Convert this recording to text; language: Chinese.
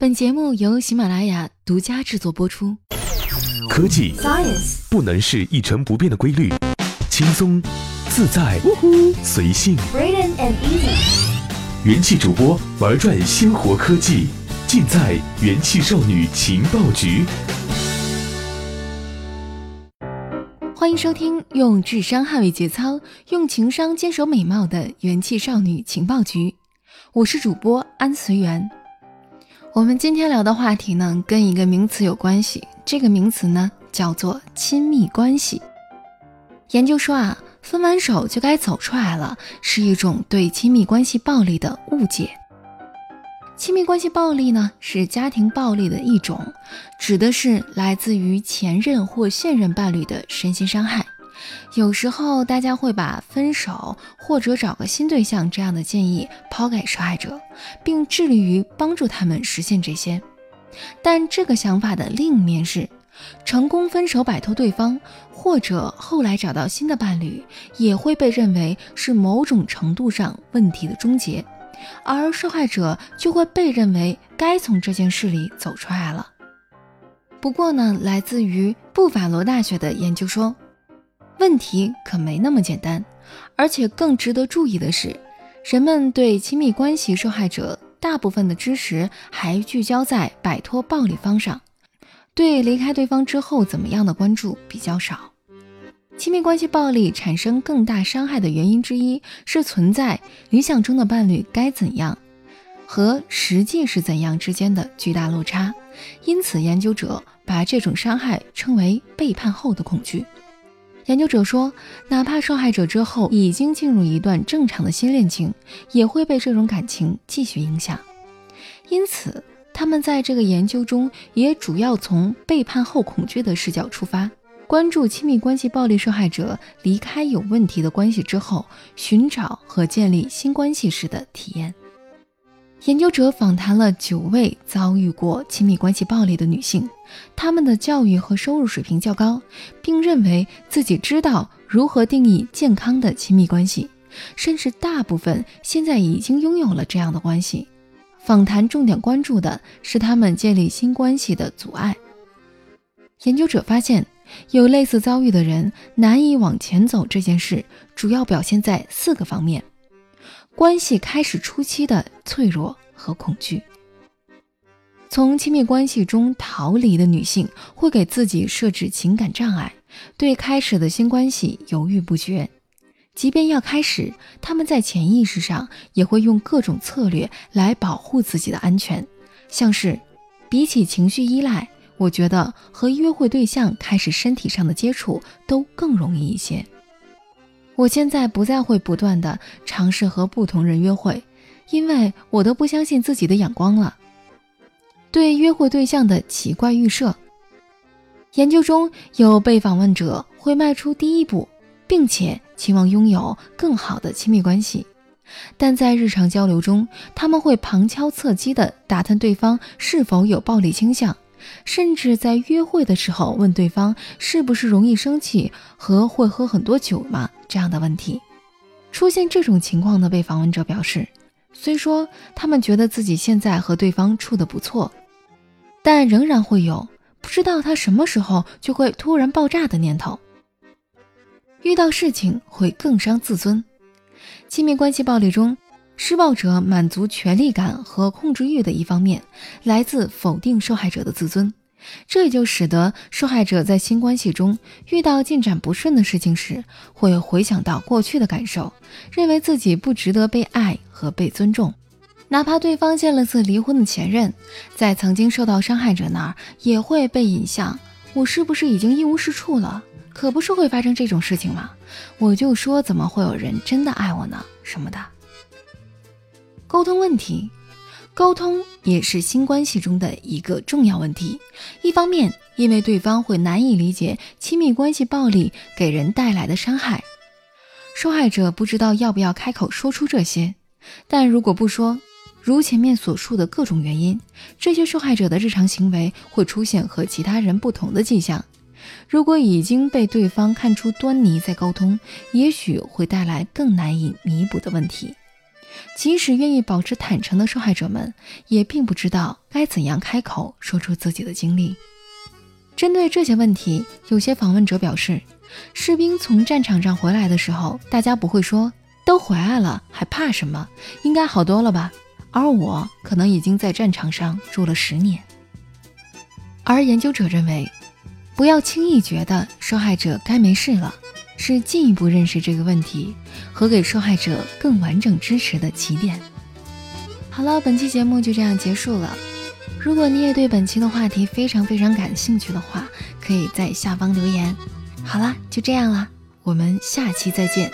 本节目由喜马拉雅独家制作播出。科技 Science 不能是一成不变的规律，轻松、自在、随性。Braden and Easy，元气主播玩转鲜活科技，尽在元气少女情报局。欢迎收听用智商捍卫节操，用情商坚守美貌的元气少女情报局。我是主播安随缘。我们今天聊的话题呢，跟一个名词有关系，这个名词呢叫做亲密关系。研究说啊，分完手就该走出来了，是一种对亲密关系暴力的误解。亲密关系暴力呢，是家庭暴力的一种，指的是来自于前任或现任伴侣的身心伤害。有时候大家会把分手或者找个新对象这样的建议抛给受害者，并致力于帮助他们实现这些。但这个想法的另一面是，成功分手摆脱对方，或者后来找到新的伴侣，也会被认为是某种程度上问题的终结，而受害者就会被认为该从这件事里走出来了。不过呢，来自于布法罗大学的研究说。问题可没那么简单，而且更值得注意的是，人们对亲密关系受害者大部分的知识还聚焦在摆脱暴力方上，对离开对方之后怎么样的关注比较少。亲密关系暴力产生更大伤害的原因之一是存在理想中的伴侣该怎样和实际是怎样之间的巨大落差，因此研究者把这种伤害称为背叛后的恐惧。研究者说，哪怕受害者之后已经进入一段正常的新恋情，也会被这种感情继续影响。因此，他们在这个研究中也主要从背叛后恐惧的视角出发，关注亲密关系暴力受害者离开有问题的关系之后，寻找和建立新关系时的体验。研究者访谈了九位遭遇过亲密关系暴力的女性，她们的教育和收入水平较高，并认为自己知道如何定义健康的亲密关系，甚至大部分现在已经拥有了这样的关系。访谈重点关注的是她们建立新关系的阻碍。研究者发现，有类似遭遇的人难以往前走这件事，主要表现在四个方面。关系开始初期的脆弱和恐惧。从亲密关系中逃离的女性会给自己设置情感障碍，对开始的新关系犹豫不决。即便要开始，她们在潜意识上也会用各种策略来保护自己的安全，像是比起情绪依赖，我觉得和约会对象开始身体上的接触都更容易一些。我现在不再会不断的尝试和不同人约会，因为我都不相信自己的眼光了。对约会对象的奇怪预设，研究中有被访问者会迈出第一步，并且期望拥有更好的亲密关系，但在日常交流中，他们会旁敲侧击地打探对方是否有暴力倾向。甚至在约会的时候问对方是不是容易生气和会喝很多酒吗？这样的问题，出现这种情况的被访问者表示，虽说他们觉得自己现在和对方处得不错，但仍然会有不知道他什么时候就会突然爆炸的念头。遇到事情会更伤自尊。亲密关系暴力中。施暴者满足权力感和控制欲的一方面，来自否定受害者的自尊，这也就使得受害者在新关系中遇到进展不顺的事情时，会回想到过去的感受，认为自己不值得被爱和被尊重。哪怕对方见了次离婚的前任，在曾经受到伤害者那儿，也会被引向：我是不是已经一无是处了？可不是会发生这种事情吗？我就说，怎么会有人真的爱我呢？什么的。沟通问题，沟通也是新关系中的一个重要问题。一方面，因为对方会难以理解亲密关系暴力给人带来的伤害，受害者不知道要不要开口说出这些。但如果不说，如前面所述的各种原因，这些受害者的日常行为会出现和其他人不同的迹象。如果已经被对方看出端倪，再沟通，也许会带来更难以弥补的问题。即使愿意保持坦诚的受害者们，也并不知道该怎样开口说出自己的经历。针对这些问题，有些访问者表示，士兵从战场上回来的时候，大家不会说“都回来了，还怕什么？应该好多了吧？”而我可能已经在战场上住了十年。而研究者认为，不要轻易觉得受害者该没事了。是进一步认识这个问题和给受害者更完整支持的起点。好了，本期节目就这样结束了。如果你也对本期的话题非常非常感兴趣的话，可以在下方留言。好啦，就这样啦，我们下期再见。